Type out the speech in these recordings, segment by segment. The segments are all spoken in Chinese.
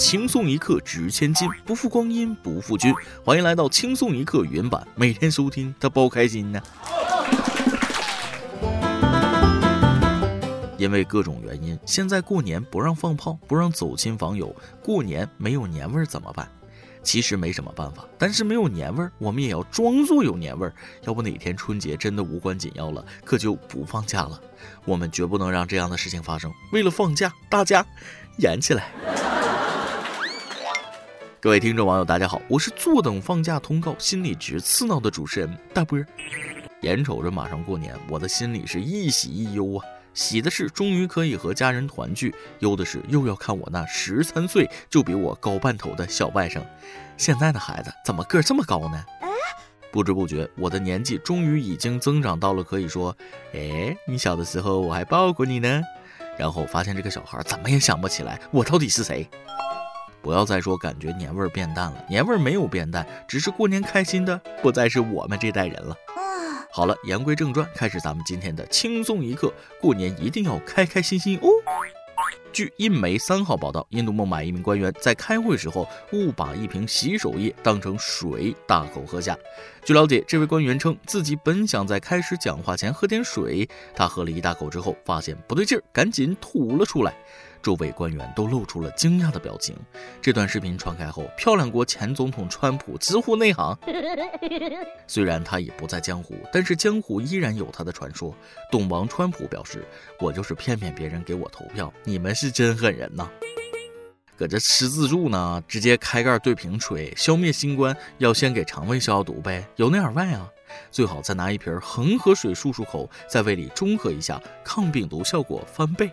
轻松一刻值千金，不负光阴不负君。欢迎来到轻松一刻原版，每天收听，他包开心呢。因为各种原因，现在过年不让放炮，不让走亲访友，过年没有年味儿怎么办？其实没什么办法，但是没有年味儿，我们也要装作有年味儿。要不哪天春节真的无关紧要了，可就不放假了。我们绝不能让这样的事情发生。为了放假，大家演起来。各位听众网友，大家好，我是坐等放假通告，心里直刺挠的主持人大波。眼瞅着马上过年，我的心里是一喜一忧啊。喜的是终于可以和家人团聚，忧的是又要看我那十三岁就比我高半头的小外甥。现在的孩子怎么个儿这么高呢？不知不觉，我的年纪终于已经增长到了可以说，哎，你小的时候我还抱过你呢。然后发现这个小孩怎么也想不起来我到底是谁。不要再说感觉年味儿变淡了，年味儿没有变淡，只是过年开心的不再是我们这代人了。好了，言归正传，开始咱们今天的轻松一刻。过年一定要开开心心哦。据印媒三号报道，印度孟买一名官员在开会时候误把一瓶洗手液当成水大口喝下。据了解，这位官员称自己本想在开始讲话前喝点水，他喝了一大口之后发现不对劲儿，赶紧吐了出来。周围官员都露出了惊讶的表情。这段视频传开后，漂亮国前总统川普直呼内行。虽然他已不在江湖，但是江湖依然有他的传说。懂王川普表示：“我就是骗骗别人给我投票，你们是真狠人呐！搁这吃自助呢，直接开盖对瓶吹，消灭新冠要先给肠胃消消毒呗，由内而外啊！最好再拿一瓶恒河水漱漱口，在胃里中和一下，抗病毒效果翻倍。”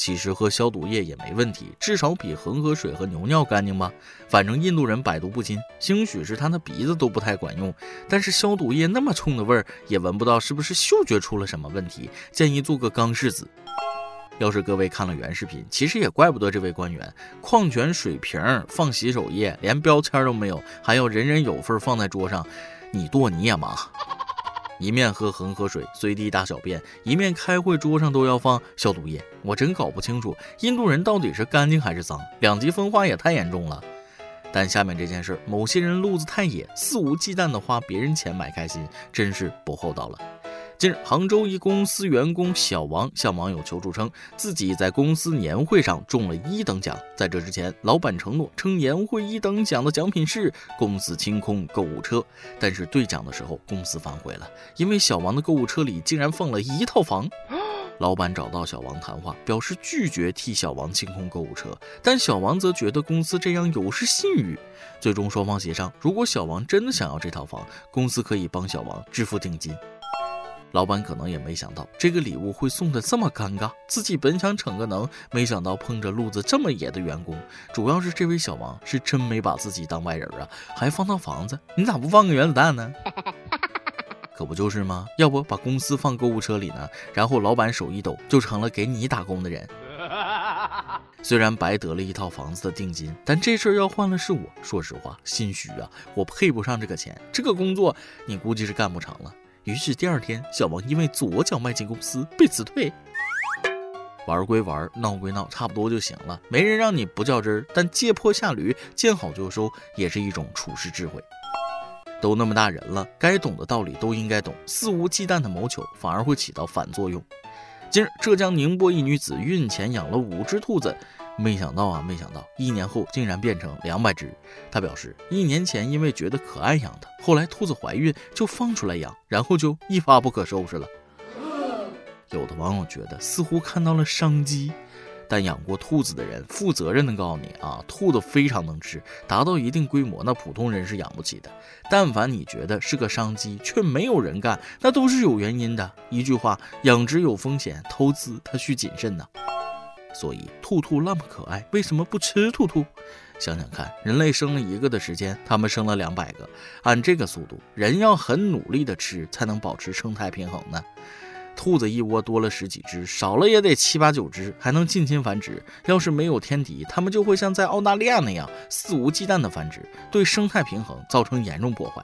其实喝消毒液也没问题，至少比恒河水和牛尿干净吧。反正印度人百毒不侵，兴许是他那鼻子都不太管用。但是消毒液那么冲的味儿，也闻不到，是不是嗅觉出了什么问题？建议做个钢柿子。要是各位看了原视频，其实也怪不得这位官员，矿泉水瓶放洗手液，连标签都没有，还要人人有份放在桌上，你剁你也麻。一面喝恒河水随地大小便，一面开会桌上都要放消毒液，我真搞不清楚印度人到底是干净还是脏，两极分化也太严重了。但下面这件事，某些人路子太野，肆无忌惮的花别人钱买开心，真是不厚道了。近日，杭州一公司员工小王向网友求助，称自己在公司年会上中了一等奖。在这之前，老板承诺称年会一等奖的奖品是公司清空购物车，但是兑奖的时候公司反悔了，因为小王的购物车里竟然放了一套房。老板找到小王谈话，表示拒绝替小王清空购物车，但小王则觉得公司这样有失信誉。最终双方协商，如果小王真的想要这套房，公司可以帮小王支付定金。老板可能也没想到这个礼物会送的这么尴尬，自己本想逞个能，没想到碰着路子这么野的员工。主要是这位小王是真没把自己当外人啊，还放套房子，你咋不放个原子弹呢？可不就是吗？要不把公司放购物车里呢？然后老板手一抖，就成了给你打工的人。虽然白得了一套房子的定金，但这事儿要换了是我，说实话心虚啊，我配不上这个钱，这个工作你估计是干不成了。于是第二天，小王因为左脚迈进公司被辞退。玩归玩，闹归闹，差不多就行了。没人让你不较真儿，但借坡下驴，见好就收，也是一种处事智慧。都那么大人了，该懂的道理都应该懂，肆无忌惮的谋求反而会起到反作用。近日，浙江宁波一女子孕前养了五只兔子。没想到啊，没想到一年后竟然变成两百只。他表示，一年前因为觉得可爱养的，后来兔子怀孕就放出来养，然后就一发不可收拾了。有的网友觉得似乎看到了商机，但养过兔子的人负责任的告诉你啊，兔子非常能吃，达到一定规模，那普通人是养不起的。但凡你觉得是个商机，却没有人干，那都是有原因的。一句话，养殖有风险，投资它需谨慎呐。所以，兔兔那么可爱，为什么不吃兔兔？想想看，人类生了一个的时间，他们生了两百个。按这个速度，人要很努力的吃，才能保持生态平衡呢。兔子一窝多了十几只，少了也得七八九只，还能近亲繁殖。要是没有天敌，它们就会像在澳大利亚那样肆无忌惮的繁殖，对生态平衡造成严重破坏。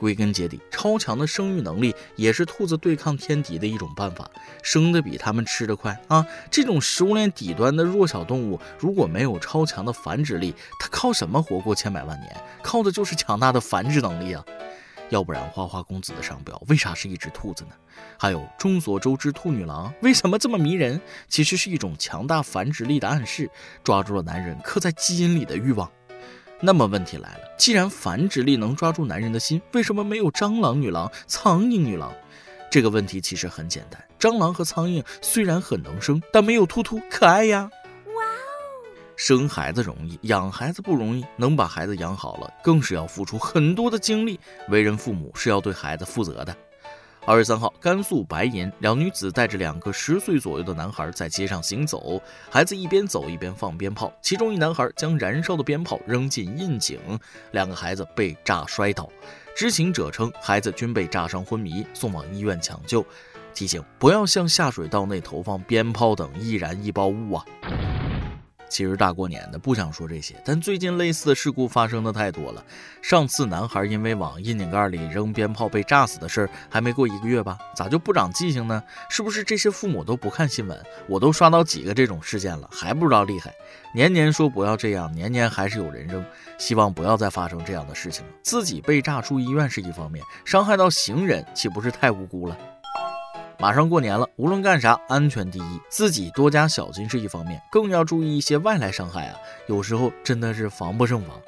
归根结底，超强的生育能力也是兔子对抗天敌的一种办法，生的比它们吃得快啊！这种食物链底端的弱小动物，如果没有超强的繁殖力，它靠什么活过千百万年？靠的就是强大的繁殖能力啊！要不然，花花公子的商标为啥是一只兔子呢？还有众所周知，兔女郎为什么这么迷人？其实是一种强大繁殖力的暗示，抓住了男人刻在基因里的欲望。那么问题来了，既然繁殖力能抓住男人的心，为什么没有蟑螂女郎、苍蝇女郎？这个问题其实很简单，蟑螂和苍蝇虽然很能生，但没有兔兔可爱呀。哇哦生孩子容易，养孩子不容易。能把孩子养好了，更是要付出很多的精力。为人父母是要对孩子负责的。二月三号，甘肃白银两女子带着两个十岁左右的男孩在街上行走，孩子一边走一边放鞭炮，其中一男孩将燃烧的鞭炮扔进窨井，两个孩子被炸摔倒。知情者称，孩子均被炸伤昏迷，送往医院抢救。提醒：不要向下水道内投放鞭炮等易燃易爆物啊！其实大过年的不想说这些，但最近类似的事故发生的太多了。上次男孩因为往窨井盖里扔鞭炮被炸死的事儿还没过一个月吧？咋就不长记性呢？是不是这些父母都不看新闻？我都刷到几个这种事件了，还不知道厉害？年年说不要这样，年年还是有人扔。希望不要再发生这样的事情了。自己被炸出医院是一方面，伤害到行人岂不是太无辜了？马上过年了，无论干啥，安全第一，自己多加小心是一方面，更要注意一些外来伤害啊！有时候真的是防不胜防。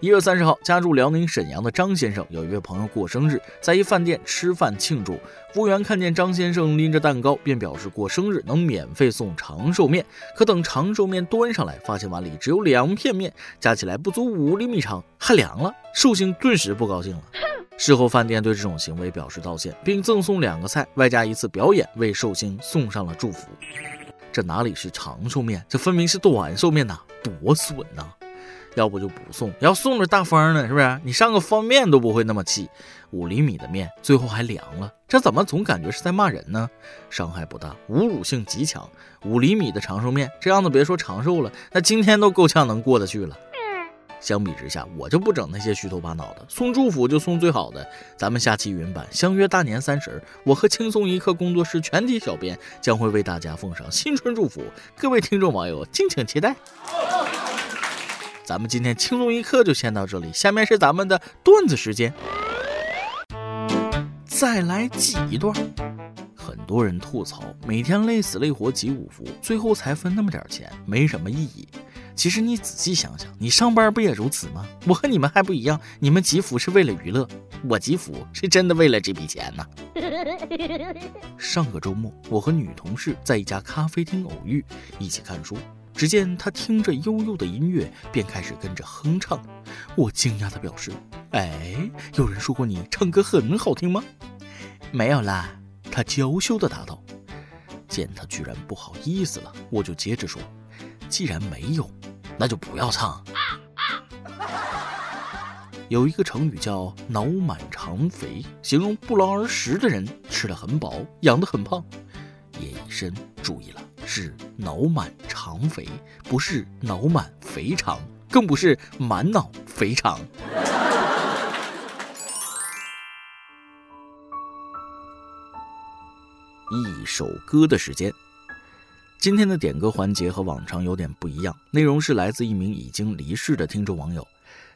一月三十号，家住辽宁沈阳的张先生有一位朋友过生日，在一饭店吃饭庆祝。服务员看见张先生拎着蛋糕，便表示过生日能免费送长寿面。可等长寿面端上来，发现碗里只有两片面，加起来不足五厘米长，还凉了。寿星顿时不高兴了。事后，饭店对这种行为表示道歉，并赠送两个菜，外加一次表演，为寿星送上了祝福。这哪里是长寿面，这分明是短寿面呐，多损呐！要不就不送，要送着大方呢，是不是？你上个方便面都不会那么气，五厘米的面最后还凉了，这怎么总感觉是在骂人呢？伤害不大，侮辱性极强。五厘米的长寿面，这样子别说长寿了，那今天都够呛能过得去了。相比之下，我就不整那些虚头巴脑的，送祝福就送最好的。咱们下期云版相约大年三十，我和轻松一刻工作室全体小编将会为大家奉上新春祝福，各位听众网友敬请期待。咱们今天轻松一刻就先到这里，下面是咱们的段子时间，再来挤一段。很多人吐槽，每天累死累活挤五福，最后才分那么点钱，没什么意义。其实你仔细想想，你上班不也如此吗？我和你们还不一样，你们集福是为了娱乐，我集福是真的为了这笔钱呢。上个周末，我和女同事在一家咖啡厅偶遇，一起看书。只见他听着悠悠的音乐，便开始跟着哼唱。我惊讶地表示：“哎，有人说过你唱歌很好听吗？”“没有啦。”他娇羞地答道。见他居然不好意思了，我就接着说：“既然没有。”那就不要唱。有一个成语叫“脑满肠肥”，形容不劳而食的人吃的很饱，养得很胖。叶医生注意了，是脑满肠肥，不是脑满肥肠，更不是满脑肥肠。一首歌的时间。今天的点歌环节和往常有点不一样，内容是来自一名已经离世的听众网友，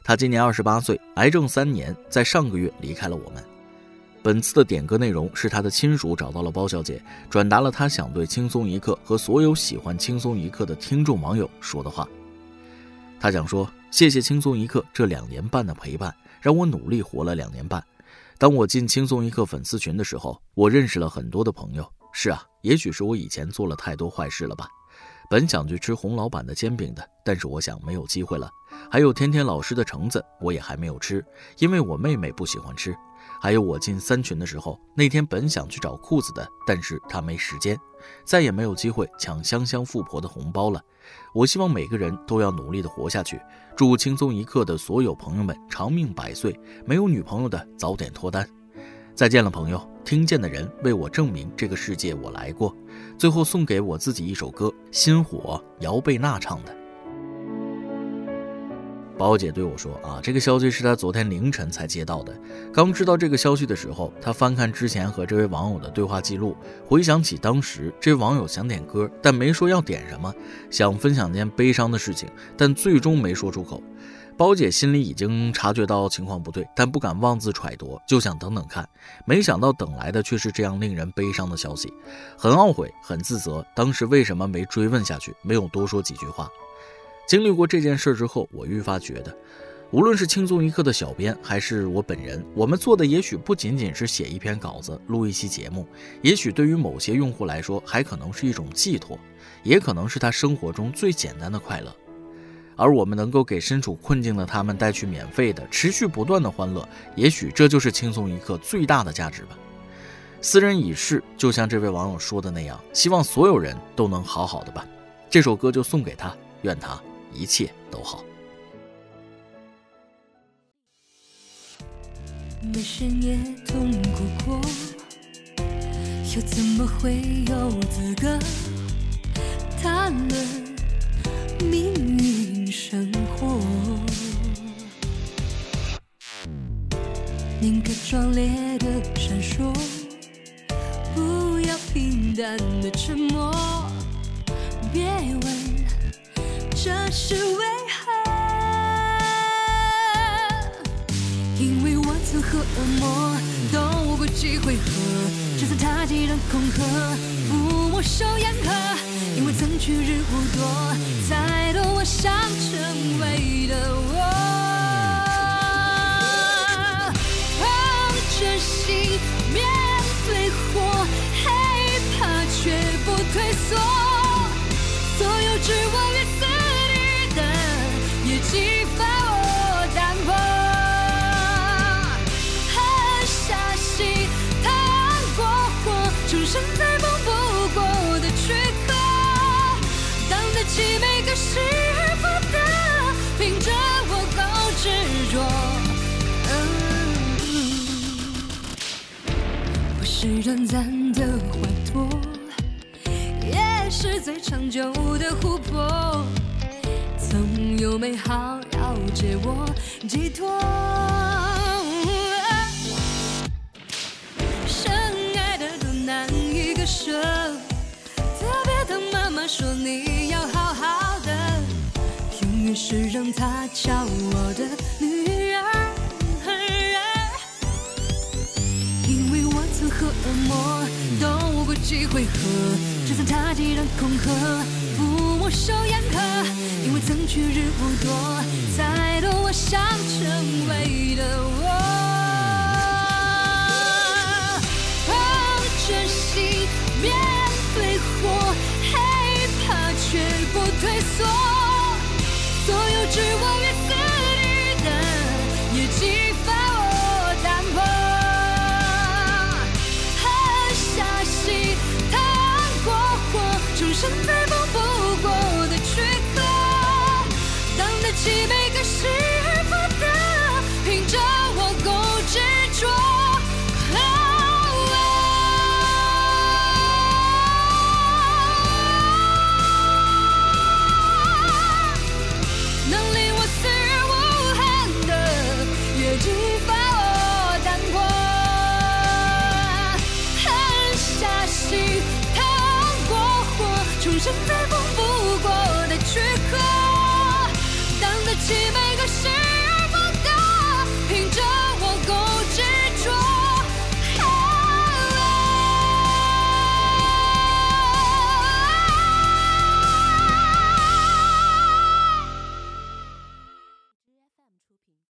他今年二十八岁，癌症三年，在上个月离开了我们。本次的点歌内容是他的亲属找到了包小姐，转达了他想对轻松一刻和所有喜欢轻松一刻的听众网友说的话。他想说：谢谢轻松一刻这两年半的陪伴，让我努力活了两年半。当我进轻松一刻粉丝群的时候，我认识了很多的朋友。是啊，也许是我以前做了太多坏事了吧。本想去吃洪老板的煎饼的，但是我想没有机会了。还有天天老师的橙子，我也还没有吃，因为我妹妹不喜欢吃。还有我进三群的时候，那天本想去找裤子的，但是他没时间，再也没有机会抢香香富婆的红包了。我希望每个人都要努力的活下去。祝轻松一刻的所有朋友们长命百岁，没有女朋友的早点脱单。再见了，朋友。听见的人为我证明这个世界我来过。最后送给我自己一首歌，《心火》，姚贝娜唱的。包姐对我说：“啊，这个消息是她昨天凌晨才接到的。刚知道这个消息的时候，她翻看之前和这位网友的对话记录，回想起当时这位网友想点歌，但没说要点什么，想分享件悲伤的事情，但最终没说出口。包姐心里已经察觉到情况不对，但不敢妄自揣度，就想等等看。没想到等来的却是这样令人悲伤的消息，很懊悔，很自责，当时为什么没追问下去，没有多说几句话。”经历过这件事之后，我愈发觉得，无论是轻松一刻的小编，还是我本人，我们做的也许不仅仅是写一篇稿子、录一期节目，也许对于某些用户来说，还可能是一种寄托，也可能是他生活中最简单的快乐。而我们能够给身处困境的他们带去免费的、持续不断的欢乐，也许这就是轻松一刻最大的价值吧。斯人已逝，就像这位网友说的那样，希望所有人都能好好的吧。这首歌就送给他，愿他。一切都好。没深夜痛苦过，又怎么会有资格谈论命运生活？宁可壮烈的闪烁，不要平淡的沉默。是为何？因为我曾和恶魔斗过几回合，就算他既然恐吓，不握手言和。因为曾去日无多，才懂我想成为的我。是短暂的缓脱，也是最长久的湖泊。总有美好要借我寄托，深爱的多难以割舍，特别当妈妈说你要好好的，永远是让她叫我的恶魔斗过几回合，就算他既然恐吓。不我受严苛，因为曾去日不多，再多我想成为的。身份。再丰不过的躯壳，当得起？